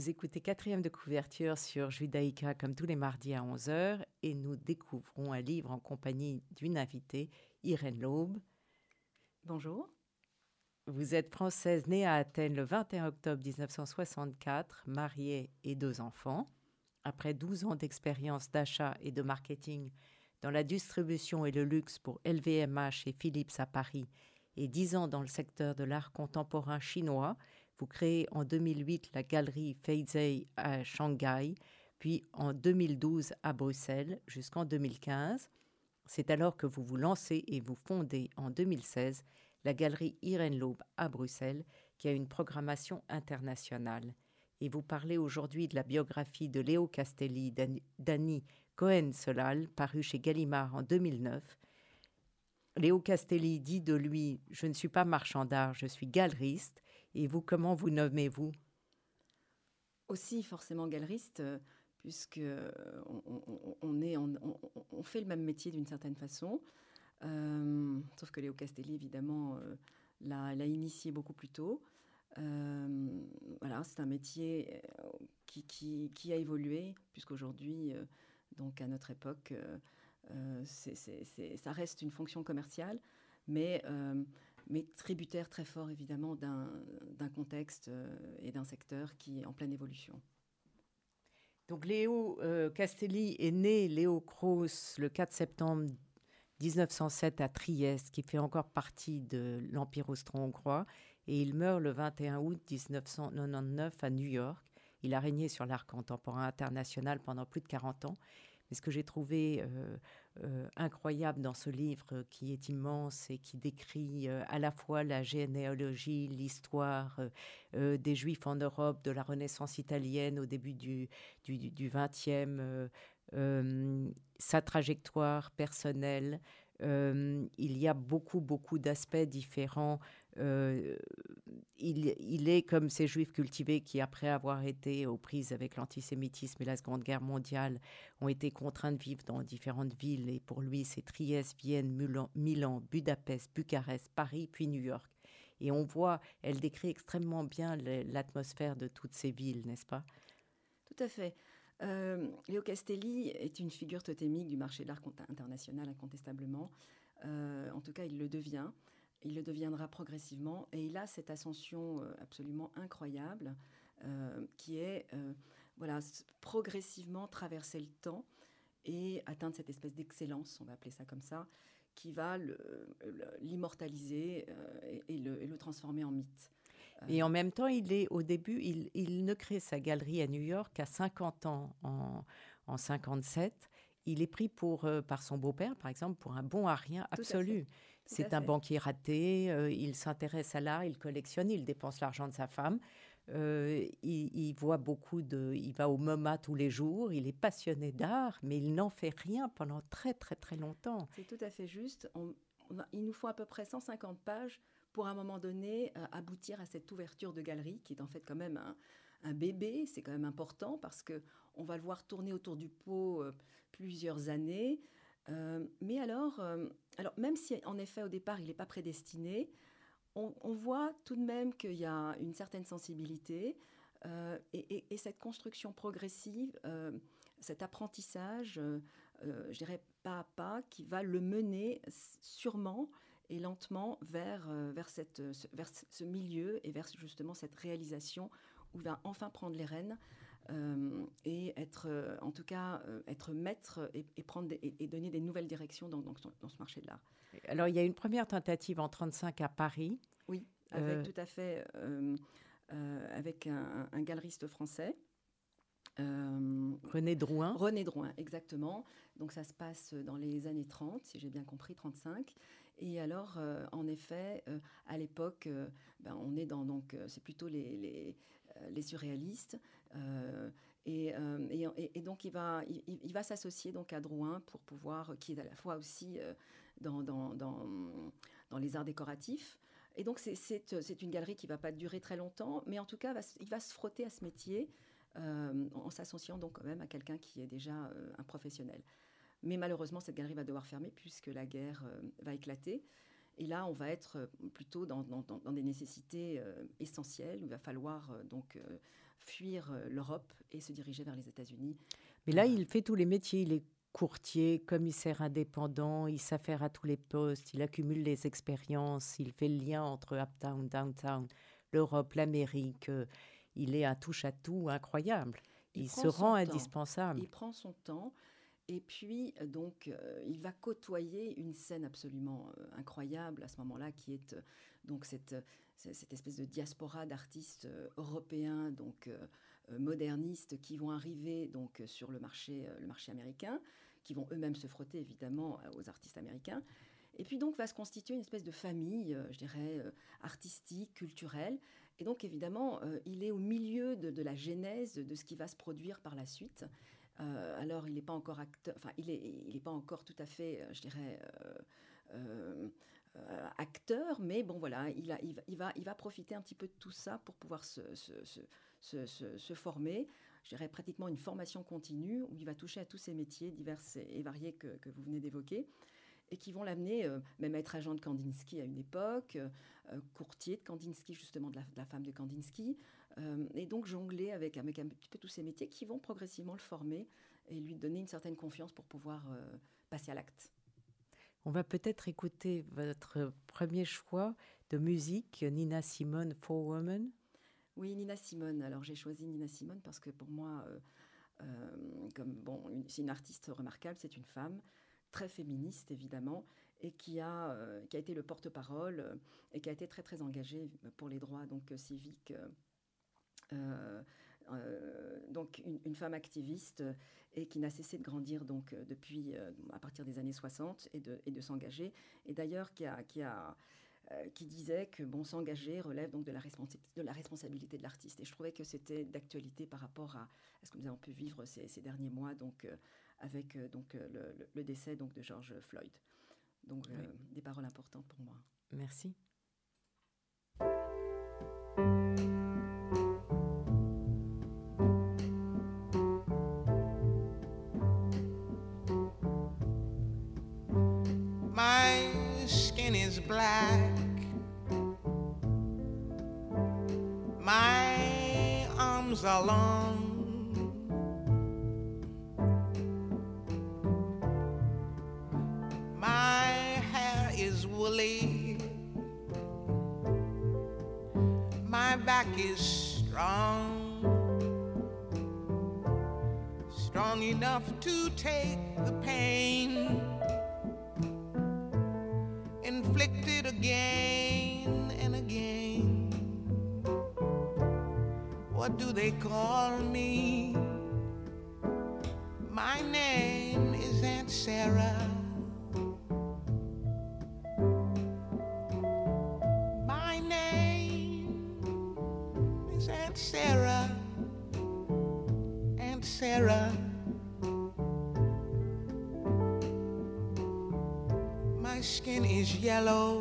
Vous écoutez quatrième de couverture sur Judaïka comme tous les mardis à 11h et nous découvrons un livre en compagnie d'une invitée, Irène Laube. Bonjour. Vous êtes française née à Athènes le 21 octobre 1964, mariée et deux enfants. Après 12 ans d'expérience d'achat et de marketing dans la distribution et le luxe pour LVMH et Philips à Paris et 10 ans dans le secteur de l'art contemporain chinois, vous créez en 2008 la galerie Feizei à Shanghai, puis en 2012 à Bruxelles jusqu'en 2015. C'est alors que vous vous lancez et vous fondez en 2016 la galerie Irène Laube à Bruxelles, qui a une programmation internationale. Et vous parlez aujourd'hui de la biographie de Léo Castelli, d'Annie Cohen-Solal, parue chez Gallimard en 2009. Léo Castelli dit de lui Je ne suis pas marchand d'art, je suis galeriste. Et vous, comment vous nommez-vous? Aussi forcément galeriste, euh, puisque euh, on, fait le même métier d'une certaine façon. Euh, sauf que Léo Castelli, évidemment, l'a initié beaucoup plus tôt. voilà, c'est un métier qui, a évolué, puisqu'aujourd'hui, donc à notre époque, ça reste une fonction commerciale, mais mais tributaire très fort évidemment d'un contexte euh, et d'un secteur qui est en pleine évolution. Donc Léo euh, Castelli est né Léo Cross le 4 septembre 1907 à Trieste, qui fait encore partie de l'Empire austro-hongrois, et il meurt le 21 août 1999 à New York. Il a régné sur l'art contemporain international pendant plus de 40 ans. Mais ce que j'ai trouvé euh, euh, incroyable dans ce livre qui est immense et qui décrit euh, à la fois la généalogie, l'histoire euh, des Juifs en Europe, de la Renaissance italienne au début du, du, 20e, sa trajectoire personnelle. Il y a beaucoup, beaucoup d'aspects différents il, est comme ces juifs cultivés qui, après avoir été aux prises avec l'antisémitisme et la Seconde Guerre mondiale, ont été contraints de vivre dans différentes villes. Et pour lui, c'est Trieste, Vienne, Milan, Budapest, Bucarest, Paris, puis New York. Et on voit, elle décrit extrêmement bien l'atmosphère de toutes ces villes, n'est-ce pas? Tout à fait. Euh, Léo Castelli est une figure totémique du marché de l'art international, incontestablement. Euh, en tout cas, il le devient. Il le deviendra progressivement et il a cette ascension euh, absolument incroyable euh, qui est voilà, progressivement traverser le temps et atteindre cette espèce d'excellence, on va appeler ça comme ça, qui va l'immortaliser et, le, transformer en mythe. Et en même temps, il est au début, il, ne crée sa galerie à New York qu'à 50 ans en, en 57. Il est pris pour, par son beau-père, par exemple, pour un bon à rien absolu. C'est un banquier raté, euh, il s'intéresse à l'art, il collectionne, il dépense l'argent de sa femme. Euh, il, voit beaucoup de. Il va au MoMA tous les jours, il est passionné d'art, mais il n'en fait rien pendant très, très, très longtemps. C'est tout à fait juste. il nous faut à peu près 150 pages pour, un moment donné, euh, aboutir à cette ouverture de galerie, qui est en fait quand même un, bébé. C'est quand même important parce que on va le voir tourner autour du pot plusieurs années. Euh, mais alors, euh, alors, même si en effet au départ il n'est pas prédestiné, on, voit tout de même qu'il y a une certaine sensibilité euh, et, cette construction progressive, cet apprentissage, je dirais pas à pas, qui va le mener sûrement et lentement vers, vers, cette, vers ce milieu et vers justement cette réalisation où il va enfin prendre les rênes euh, et être, euh, en tout cas, euh, être maître et, prendre et, donner des nouvelles directions dans, dans, ce marché de l'art. Alors, il y a une première tentative en 35 à Paris. Oui, avec tout à fait, avec un, un, galeriste français. René Drouin. René Drouin, exactement. Donc ça se passe dans les années 30, si j'ai bien compris, 35. Et alors, en effet, à l'époque, ben, on est dans donc c'est plutôt les, les, surréalistes. Euh, Et, et, donc, il va, il, va s'associer donc à Drouin pour pouvoir, qui est à la fois aussi dans, dans, dans, dans, les arts décoratifs. Et donc, c'est une galerie qui ne va pas durer très longtemps, mais en tout cas, il va se frotter à ce métier en s'associant donc quand même à quelqu'un qui est déjà un professionnel. Mais malheureusement, cette galerie va devoir fermer puisque la guerre va éclater. Et là, on va être euh, plutôt dans, des nécessités euh, essentielles. il va falloir euh, donc fuir l'Europe et se diriger vers les États-Unis. Mais là, il fait tous les métiers. Il est courtier, commissaire indépendant, il s'affaire à tous les postes, il accumule les expériences, il fait le lien entre uptown, downtown, l'Europe, l'Amérique. Il est un touche-à-tout incroyable. Il, se rend indispensable. Il prend son temps. Et puis, euh, donc, euh, il va côtoyer une scène absolument euh, incroyable à ce moment-là, qui est donc cette, espèce de diaspora d'artistes européens, donc modernistes, qui vont arriver donc sur le marché, le marché américain, qui vont eux-mêmes se frotter évidemment aux artistes américains. Et puis donc va se constituer une espèce de famille, je dirais, artistique, culturelle. Et donc évidemment, il est au milieu de, la genèse de ce qui va se produire par la suite. Euh, alors, il n'est pas encore acteur, enfin, il n'est il est pas encore tout à fait, euh, je dirais, euh, acteur, mais bon, voilà, il, va, profiter un petit peu de tout ça pour pouvoir se, former. Je dirais pratiquement une formation continue où il va toucher à tous ces métiers divers et variés que vous venez d'évoquer et qui vont l'amener même à être agent de Kandinsky à une époque, courtier de Kandinsky, justement de la, de la femme de Kandinsky, euh, et donc jongler avec, avec un petit peu tous ces métiers qui vont progressivement le former et lui donner une certaine confiance pour pouvoir euh, passer à l'acte. On va peut-être écouter votre premier choix de musique, Nina Simone, For Women. Oui, Nina Simone. Alors j'ai choisi Nina Simone parce que pour moi, euh, comme bon, c'est une artiste remarquable, c'est une femme très féministe évidemment et qui a, qui a été le porte-parole et qui a été très très engagée pour les droits donc civiques euh, euh, donc une, femme activiste et qui n'a cessé de grandir donc euh, depuis à partir des années 60 et de, et de s'engager. Et d'ailleurs qui a, qui a qui disait que bon s'engager relève donc de la, de la responsabilité de l'artiste. Et je trouvais que c'était d'actualité par rapport à, ce que nous avons pu vivre ces, ces derniers mois donc avec donc le, le, décès donc de George Floyd donc des paroles importantes pour moi merci black. My arms are long. Back is strong. Strong enough to take the pain inflicted again and again. What do they call me? My name is Aunt Sarah. Is yellow.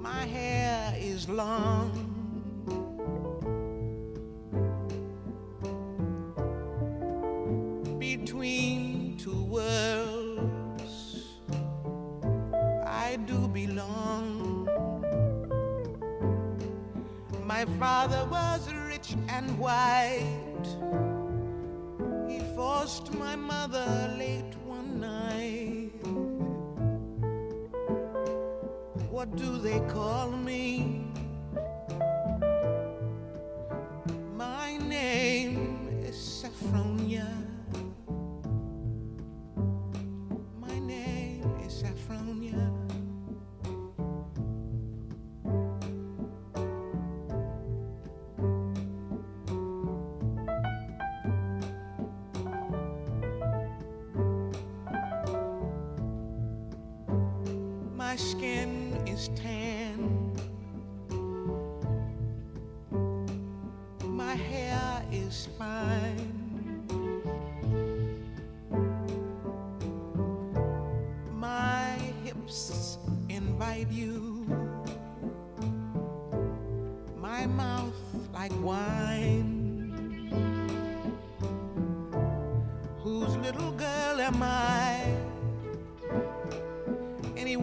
My hair is long.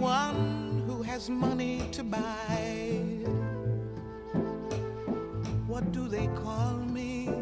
Anyone who has money to buy. What do they call me?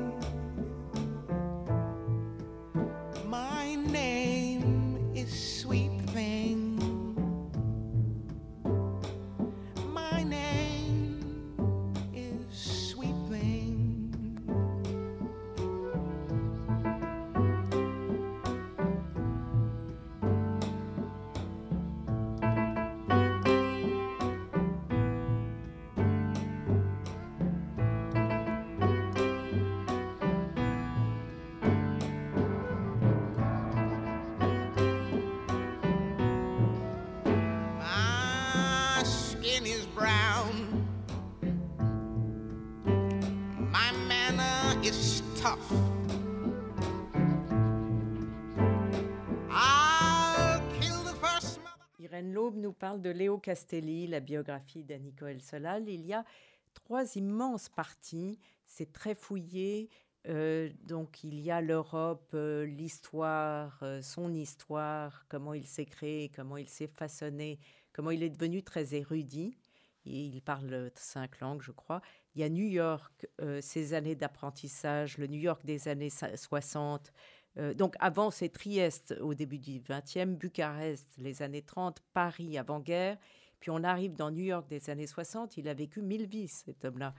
Nous parle de Léo Castelli, la biographie d'Annie Coel-Solal. Il y a trois immenses parties. C'est très fouillé. Euh, donc, il y a l'Europe, euh, l'histoire, euh, son histoire, comment il s'est créé, comment il s'est façonné, comment il est devenu très érudit. Et il parle cinq langues, je crois. Il y a New York, ses années d'apprentissage, le New York des années sa- 60. Euh, donc avant, c'est Trieste au début du 20e, Bucarest les années 30, Paris avant-guerre. Puis on arrive dans New York des années 60. Il a vécu mille vies, cet homme-là.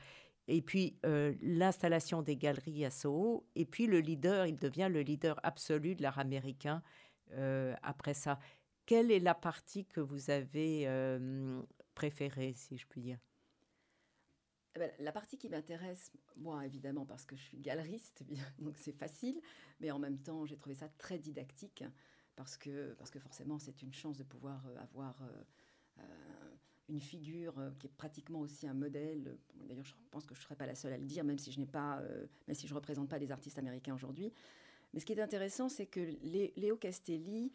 Et puis euh, l'installation des galeries à Soho. Et puis le leader, il devient le leader absolu de l'art américain euh, après ça. Quelle est la partie que vous avez préférée, si je puis dire? Eh ben, la partie qui m'intéresse, moi évidemment parce que je suis galeriste, donc c'est facile, mais en même temps j'ai trouvé ça très didactique parce que, parce que forcément c'est une chance de pouvoir euh, avoir euh, euh, une figure qui est pratiquement aussi un modèle. D'ailleurs je pense que je ne serais pas la seule à le dire, même si je n'ai pas, même si je représente pas des artistes américains aujourd'hui. Mais ce qui est intéressant, c'est que Lé- Léo Castelli,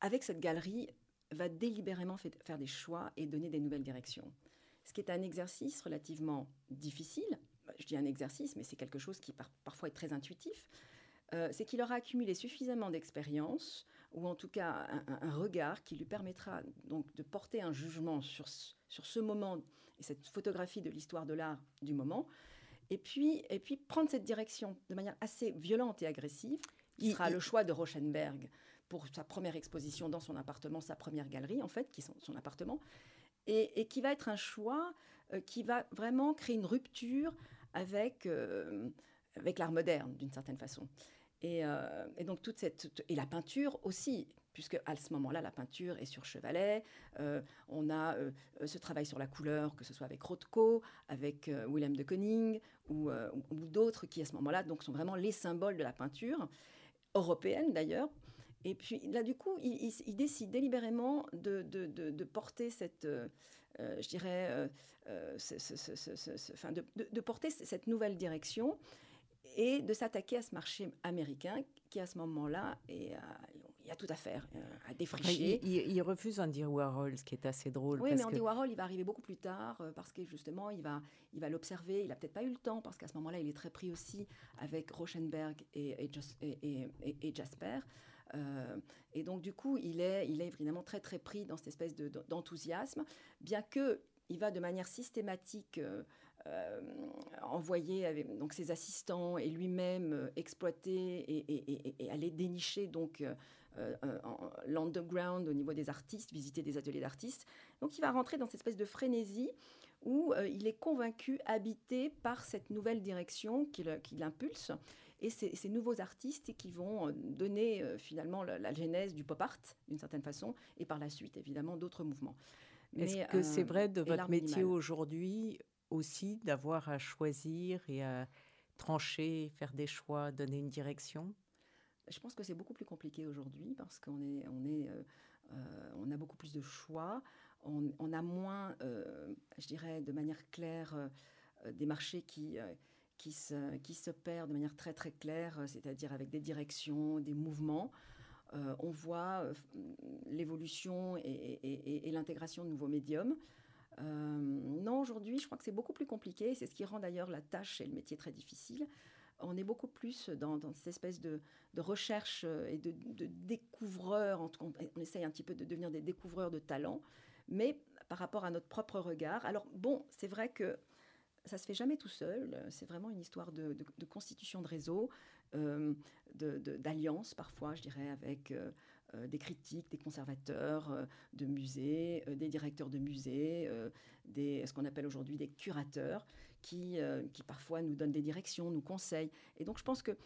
avec cette galerie, va délibérément fait- faire des choix et donner des nouvelles directions. Ce qui est un exercice relativement difficile, Bah, je dis un exercice, mais c'est quelque chose qui par- parfois est très intuitif, euh, c'est qu'il aura accumulé suffisamment d'expérience, ou en tout cas un, regard qui lui permettra donc de porter un jugement sur, ce- sur ce moment et cette photographie de l'histoire de l'art du moment, et puis, et puis prendre cette direction de manière assez violente et agressive, qui Il- sera il- le choix de Rauschenberg pour sa première exposition dans son appartement, sa première galerie en fait, qui est son, appartement, et, qui va être un choix euh, qui va vraiment créer une rupture avec, euh, avec l'art moderne d'une certaine façon. Et, euh, donc toute cette et la peinture aussi, puisque à ce moment-là la peinture est sur chevalet. On a ce travail sur la couleur, que ce soit avec Rothko, avec Willem de Koning ou- ou d'autres qui à ce moment-là donc sont vraiment les symboles de la peinture européenne d'ailleurs. Et puis là, du coup, il, il- il décide délibérément de, de- de- de porter cette, euh, euh, je dirais, euh, ce- ce- ce- ce- ce- ce- enfin, de, porter cette nouvelle direction et de s'attaquer à ce marché américain qui, à ce moment-là, il y a tout à faire, euh, à défricher. il, il- il refuse Andy Warhol, ce qui est assez drôle. Oui, parce mais Andy que- Warhol, il va arriver beaucoup plus tard parce que justement, il va, il va l'observer. Il a peut-être pas eu le temps parce qu'à ce moment-là, il est très pris aussi avec Rauschenberg et Jasper. Euh, et donc, du coup, il est, il est évidemment très, très pris dans cette espèce de- d'enthousiasme, bien que il va de manière systématique euh, euh, envoyer avec, donc ses assistants et lui-même exploiter et, aller dénicher donc l'underground au niveau des artistes, visiter des ateliers d'artistes. Donc il va rentrer dans cette espèce de frénésie où il est convaincu, habité par cette nouvelle direction qui le- qui l'impulse et ces, ces nouveaux artistes qui vont euh, donner euh, finalement la, la genèse du pop art d'une certaine façon et par la suite évidemment d'autres mouvements. Est-ce que c'est euh, vrai de votre métier aujourd'hui aussi d'avoir à choisir et à trancher, faire des choix, donner une direction? Je pense que c'est beaucoup plus compliqué aujourd'hui parce qu'on est, on est, euh, on a beaucoup plus de choix, on, on a moins, euh, je dirais, de manière claire, euh, des marchés qui, qui, se, qui s'opèrent de manière très très claire, euh, c'est-à-dire avec des directions, des mouvements. on voit l'évolution et, l'intégration de nouveaux médiums. non, aujourd'hui, je crois que c'est beaucoup plus compliqué. C'est ce qui rend d'ailleurs la tâche et le métier très difficile on est beaucoup plus dans, cette espèce de, recherche et de, de découvreur. On, on, essaye un petit peu de devenir des découvreurs de talents, mais par rapport à notre propre regard. Alors bon, c'est vrai que ça se fait jamais tout seul. C'est vraiment une histoire de, constitution de réseau, euh, d'alliance parfois, je dirais, avec euh, euh, des critiques, des conservateurs de musées, des directeurs de musées, des, ce qu'on appelle aujourd'hui des curateurs, qui, qui parfois nous donnent des directions, nous conseillent. Et donc je pense que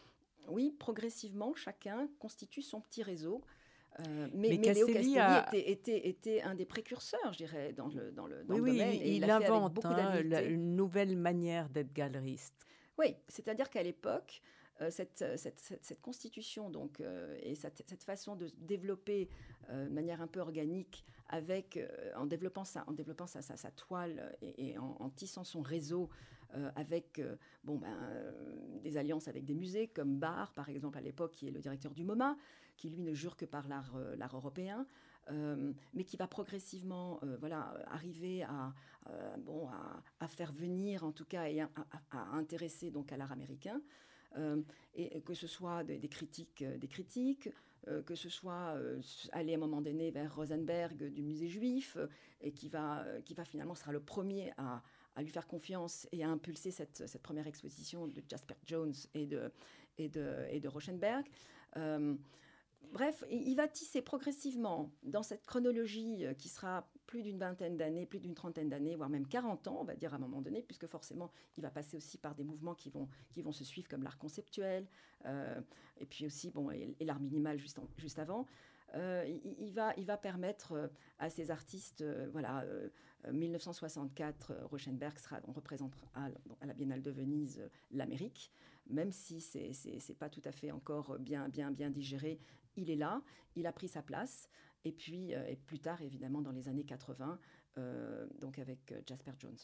oui, progressivement, chacun constitue son petit réseau euh, mais, mais, Léo Castelli était, était, un des précurseurs, je dirais, dans le, dans le, dans oui, le domaine. il, invente hein, une nouvelle manière d'être galeriste. Oui, c'est-à-dire qu'à l'époque, euh, cette, cette, cette, constitution donc, euh, et cette, façon de se développer de manière un peu organique, avec, en développant, sa, en développant sa, sa, sa toile et, en, en, tissant son réseau avec bon, ben, des alliances avec des musées comme Barr, par exemple, à l'époque, qui est le directeur du MoMA, qui lui ne jure que par l'art, euh, européen, euh, mais qui va progressivement euh, voilà, arriver à, bon, à, faire venir, en tout cas, et à, intéresser donc à l'art américain. et que ce soit des, critiques, des critiques que ce soit aller à un moment donné vers Rosenberg du musée juif, et qui va, qui va finalement sera le premier à, lui faire confiance et à impulser cette, cette, première exposition de Jasper Jones et de, et de, et de. Bref, il va tisser progressivement dans cette chronologie euh, qui sera plus d'une vingtaine d'années, plus d'une trentaine d'années, voire même 40 ans, on va dire à un moment donné, puisque forcément, il va passer aussi par des mouvements qui vont, qui vont se suivre, comme l'art conceptuel, euh, et puis aussi bon, et, l'art minimal juste, juste avant. Euh, il, va, il va permettre à ces artistes, voilà, 1964, Rauschenberg sera, on représente à, à, la Biennale de Venise l'Amérique, même si c'est n'est pas tout à fait encore bien, bien, bien digéré il est là, il a pris sa place. Et puis, euh, et plus tard, évidemment, dans les années 80, euh, donc avec euh, Jasper Jones.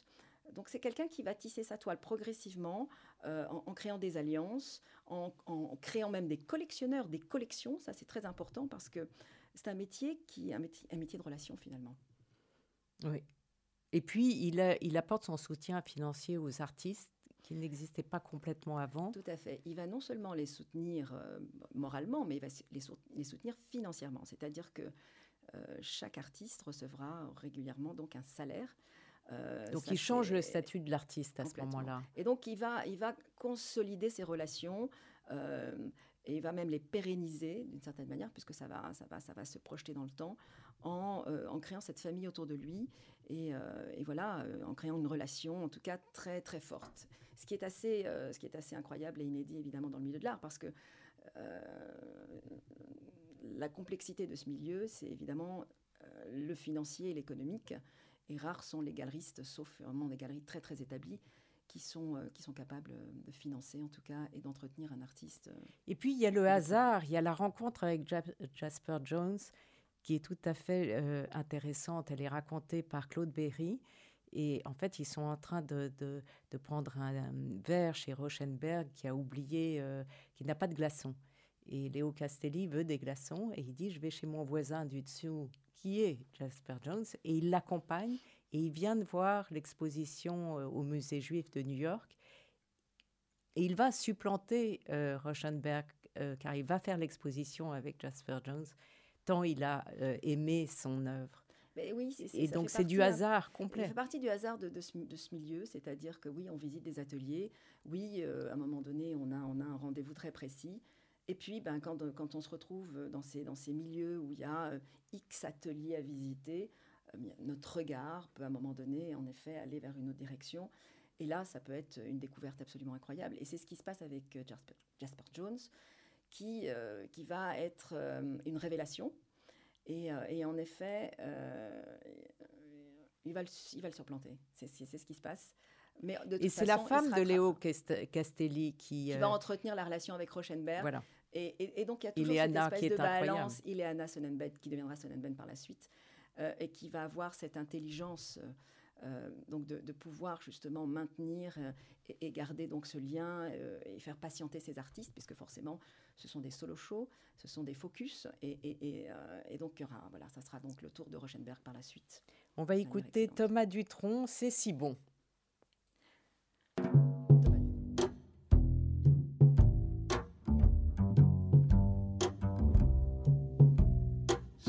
Donc c'est quelqu'un qui va tisser sa toile progressivement en, créant des alliances, en, créant même des collectionneurs, des collections. Ça c'est très important parce que c'est un métier qui un un métier de relation finalement. Oui. Et puis il apporte son soutien financier aux artistes qui n'existaient pas complètement avant. Tout à fait. Il va non seulement les soutenir euh, moralement, mais il va les, les soutenir financièrement. C'est-à-dire que euh, chaque artiste recevra régulièrement donc un salaire. Euh, donc il change le statut de l'artiste à ce moment-là. Et donc il va, il va consolider ses relations et il va même les pérenniser d'une certaine manière, puisque ça va, ça, va, ça va se projeter dans le temps, en, en créant cette famille autour de lui et, et voilà, en créant une relation en tout cas très très forte ce qui est assez, euh, ce qui est assez incroyable et inédit évidemment dans le milieu de l'art, parce que euh, la complexité de ce milieu, c'est évidemment euh, le financier et l'économique. Et rares sont les galeristes, sauf vraiment des galeries très très établies, qui sont, qui sont capables de financer en tout cas et d'entretenir un artiste. Et puis il y a le hasard, il y a la rencontre avec Jasper Jones qui est tout à fait intéressante. Elle est racontée par Claude Berry. Et en fait, ils sont en train de, prendre un, verre chez Rauschenberg qui a oublié, euh, qui n'a pas de glaçons. Et Léo Castelli veut des glaçons et il dit Je vais chez mon voisin du dessous, qui est Jasper Jones, et il l'accompagne. Et il vient de voir l'exposition euh, au musée juif de New York. Et il va supplanter euh, Rauschenberg, car il va faire l'exposition avec Jasper Jones, tant il a aimé son œuvre oui, et donc c'est du hasard complet. Ça fait partie du hasard de, ce, milieu, c'est-à-dire que oui, on visite des ateliers, oui, euh, à un moment donné, on a, on a un rendez-vous très précis. Et puis, ben, quand, quand on se retrouve dans ces, dans ces milieux où il y a euh, X ateliers à visiter, euh, notre regard peut à un moment donné, en effet, aller vers une autre direction. Et là, ça peut être une découverte absolument incroyable. Et c'est ce qui se passe avec Jasper, Jasper Jones, qui, qui va être une révélation euh, et, en effet, euh, il, va le, il va le surplanter. C'est ce qui se passe. Mais de et c'est la femme de Léo Castelli qui, qui va euh, entretenir la relation avec Rauschenberg. Voilà. Et, et, donc il y a toujours cette espèce qui est de balance. Ileana Sonnenbed, qui deviendra Sonnenbed par la suite, et qui va avoir cette intelligence donc de, pouvoir justement maintenir et, garder donc ce lien et faire patienter ces artistes, puisque forcément ce sont des solo shows, ce sont des focus, et, donc voilà, ça sera donc le tour de Rochenberg par la suite. On va écouter Thomas Dutronc, c'est si bon.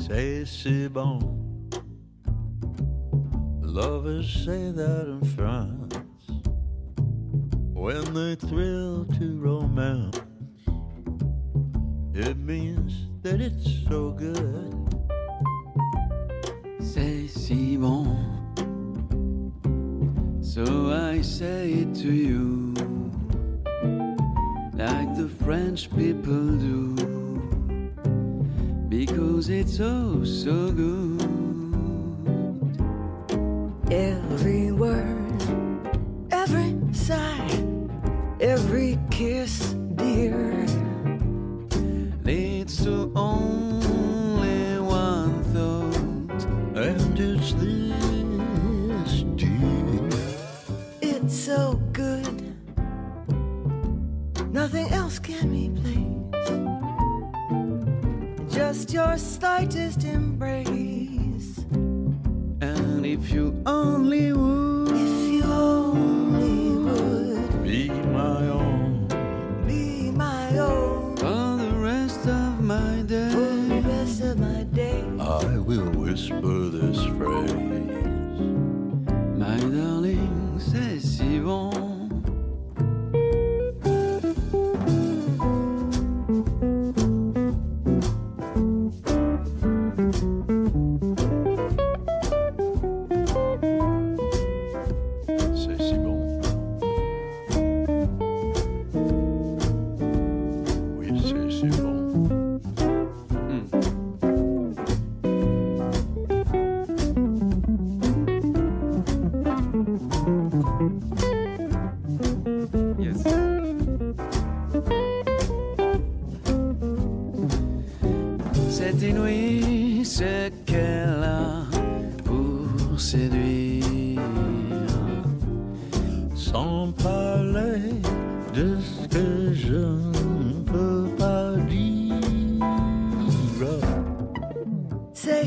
C'est si bon. Lovers say that in France when they thrill to romance. It means that it's so good. C'est si bon. So I say it to you, like the French people do, because it's oh so good. Every word, I will whisper this phrase. my darling,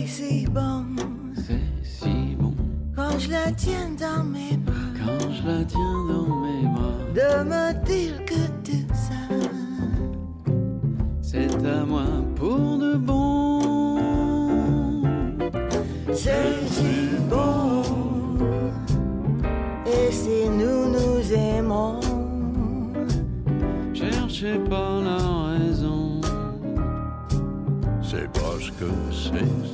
C'est si bon C'est si bon quand je la tiens dans mes bras quand je la tiens dans mes bras. de me dire que tout ça C'est à moi pour de bon. c'est si bon. Et si nous nous aimons, Cherchez pas la raison. C'est parce que c'est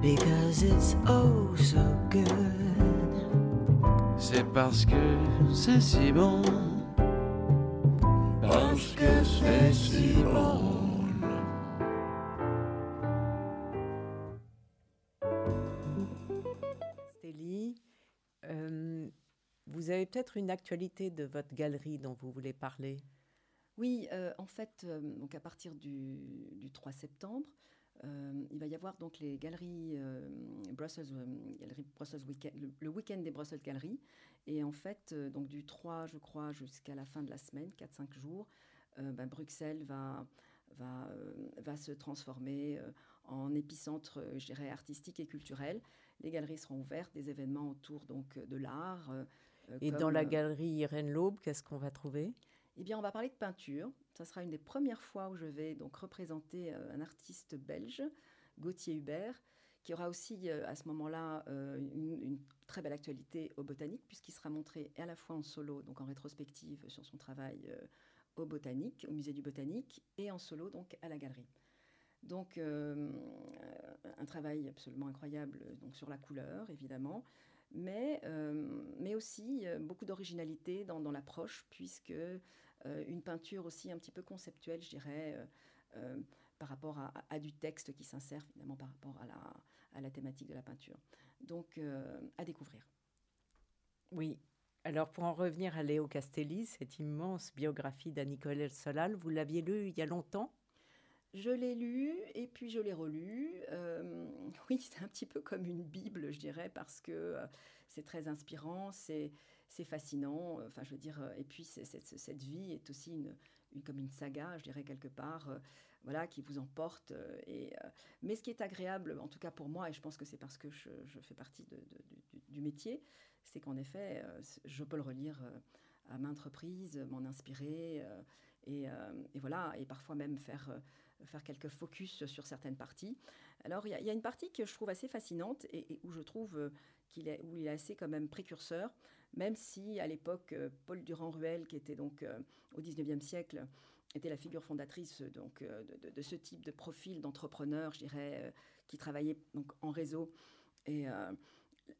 because it's oh so good. C'est parce que c'est si bon. Parce que c'est si bon. Stélie, euh, vous avez peut-être une actualité de votre galerie dont vous voulez parler Oui, euh, en fait, euh, donc à partir du, du 3 septembre, euh, il va y avoir donc les galeries Brussels, galeries Brussels Weekend, le, le week-end des Brussels Galeries. Et en fait, donc du 3, je crois, jusqu'à la fin de la semaine, 4-5 jours, ben, Bruxelles va, va, va se transformer en épicentre, je dirais, artistique et culturel. Les galeries seront ouvertes, des événements autour donc de l'art. Et dans la galerie Irène Laube, qu'est-ce qu'on va trouver? Eh bien, on va parler de peinture. Ça sera une des premières fois où je vais donc représenter euh, un artiste belge, Gauthier Hubert, qui aura aussi euh, à ce moment-là euh, une, très belle actualité au botanique, puisqu'il sera montré à la fois en solo, donc en rétrospective sur son travail au botanique, au musée du botanique, et en solo, donc à la galerie. Donc, un travail absolument incroyable donc sur la couleur, évidemment, mais, mais aussi beaucoup d'originalité dans, l'approche, puisque une peinture aussi un petit peu conceptuelle, je dirais, euh, euh, par rapport à, à- à du texte qui s'insère finalement par rapport à la, à la thématique de la peinture. Donc, euh, à découvrir. Oui. Alors, pour en revenir à Léo Castelli, cette immense biographie d'Anne-Nicole Solal, vous l'aviez lu il y a longtemps? Je l'ai lu et puis je l'ai relu. Euh, oui, c'est un petit peu comme une Bible, je dirais, parce que euh, c'est très inspirant, c'est fascinant. Enfin, je veux dire, et puis cette vie est aussi une, comme une saga, je dirais, quelque part, voilà, qui vous emporte. et, mais ce qui est agréable, en tout cas pour moi, et je pense que c'est parce que je, fais partie du, métier, c'est qu'en effet, je peux le relire à maintes reprises, m'en inspirer. Et, et, voilà, et parfois même faire faire quelques focus sur certaines parties. Alors, il y, a une partie que je trouve assez fascinante et, où je trouve euh, qu'il est, est assez quand même précurseur, même si à l'époque, euh, Paul Durand-Ruel, qui était donc euh, au 19e siècle, était la figure fondatrice donc, de, ce type de profil d'entrepreneur, je dirais, qui travaillait donc en réseau. Et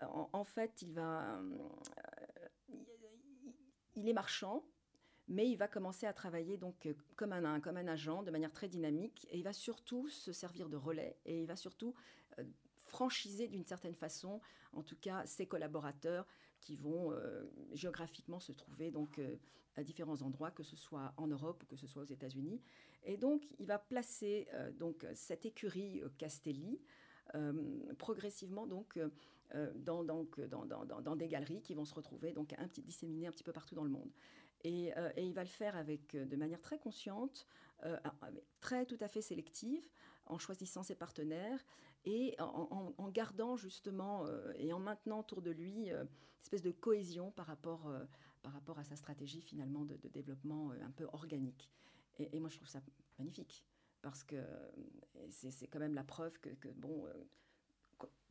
en, fait, il va... il est marchand, mais il va commencer à travailler donc euh, comme un, comme un agent de manière très dynamique et il va surtout se servir de relais et il va surtout euh, franchiser d'une certaine façon, en tout cas, ses collaborateurs qui vont euh, géographiquement se trouver donc à différents endroits, que ce soit en Europe ou que ce soit aux États-Unis. Et donc, il va placer donc cette écurie Castelli progressivement donc dans, donc dans, dans, dans, des galeries qui vont se retrouver donc un petit, disséminées un petit peu partout dans le monde. Et, euh, et, il va le faire avec, euh, de manière très consciente, euh, très tout à fait sélective, en choisissant ses partenaires et en, gardant justement et en maintenant autour de lui une espèce de cohésion par rapport, par rapport à sa stratégie finalement de, développement un peu organique. Et, moi je trouve ça magnifique parce que c'est quand même la preuve que, que bon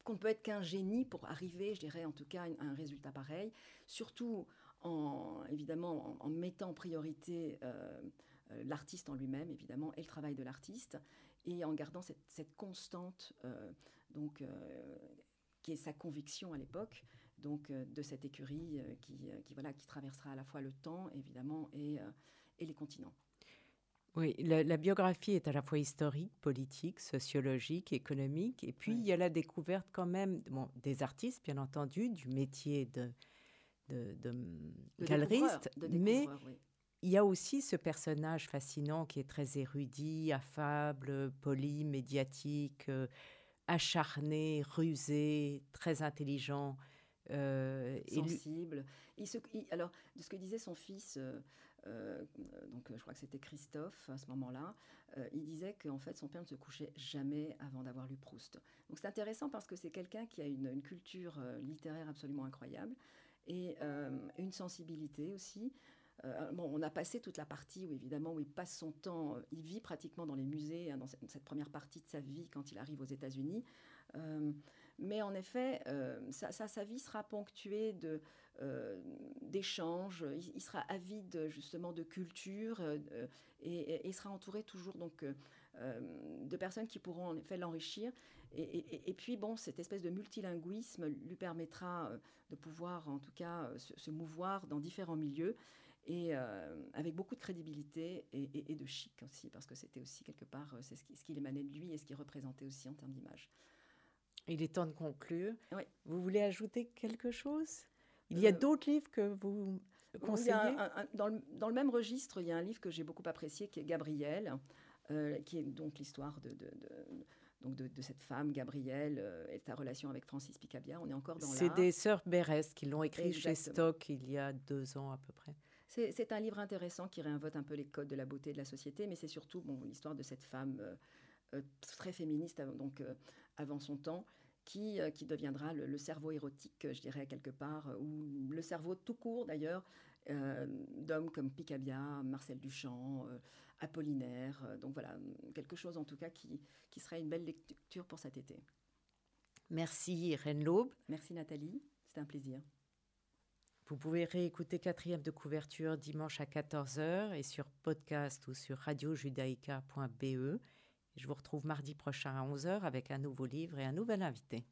qu'on ne peut être qu'un génie pour arriver, je dirais en tout cas, à un résultat pareil. Surtout en, évidemment en, mettant en priorité euh, euh, l'artiste en lui-même, évidemment, et le travail de l'artiste, et en gardant cette, cette constante, euh, donc, qui est sa conviction à l'époque, donc de cette écurie qui, qui, voilà, qui traversera à la fois le temps, évidemment, et, et les continents. Oui, la, la, biographie est à la fois historique, politique, sociologique, économique, et puis oui. il y a la découverte quand même bon, des artistes, bien entendu, du métier de, de, de, de galeriste, mais oui. Il y a aussi ce personnage fascinant qui est très érudit, affable, poli, médiatique, euh, acharné, rusé, très intelligent. Euh, sensible. Alors, de ce que disait son fils, euh, euh, donc je crois que c'était Christophe à ce moment-là, il disait qu'en fait son père ne se couchait jamais avant d'avoir lu Proust. Donc c'est intéressant parce que c'est quelqu'un qui a une, culture littéraire absolument incroyable et une sensibilité aussi. Euh, on a passé toute la partie où évidemment où il passe son temps, euh, il vit pratiquement dans les musées, hein, dans cette, première partie de sa vie quand il arrive aux États-Unis. Euh, mais en effet, sa, vie sera ponctuée de d'échanges. Il, il, sera avide justement de culture et, et, sera entouré toujours donc de personnes qui pourront en effet l'enrichir. Et, puis, bon, cette espèce de multilinguisme lui permettra de pouvoir, en tout cas, se mouvoir dans différents milieux et euh, avec beaucoup de crédibilité et, et, et, de chic aussi, parce que c'était aussi quelque part c'est ce qui, ce qui émanait de lui et ce qu'il représentait aussi en termes d'image. Il est temps de conclure. Oui. Vous voulez ajouter quelque chose? Il y a euh, d'autres livres que vous conseillez? un, un, dans, le, dans, le, même registre, il y a un livre que j'ai beaucoup apprécié qui est Gabriel, euh, qui est donc l'histoire de, de, de donc de, de, cette femme, Gabrielle, euh, et sa relation avec Francis Picabia. On est encore dans C'est des sœurs Berès qui l'ont écrit Exactement. chez Stock il y a deux ans à peu près. C'est un livre intéressant qui réinvente un peu les codes de la beauté de la société, mais c'est surtout bon, l'histoire de cette femme euh, euh, très féministe, donc euh, avant son temps, qui, qui deviendra le, le, cerveau érotique, je dirais quelque part, ou le cerveau tout court d'ailleurs, euh, d'hommes comme Picabia, Marcel Duchamp, euh, Apollinaire. donc voilà, quelque chose en tout cas qui, qui serait une belle lecture pour cet été. Merci Irène Laube. Merci Nathalie, c'était un plaisir. Vous pouvez réécouter quatrième de couverture dimanche à 14h et sur podcast ou sur radiojudaïka.be. Je vous retrouve mardi prochain à 11h avec un nouveau livre et un nouvel invité.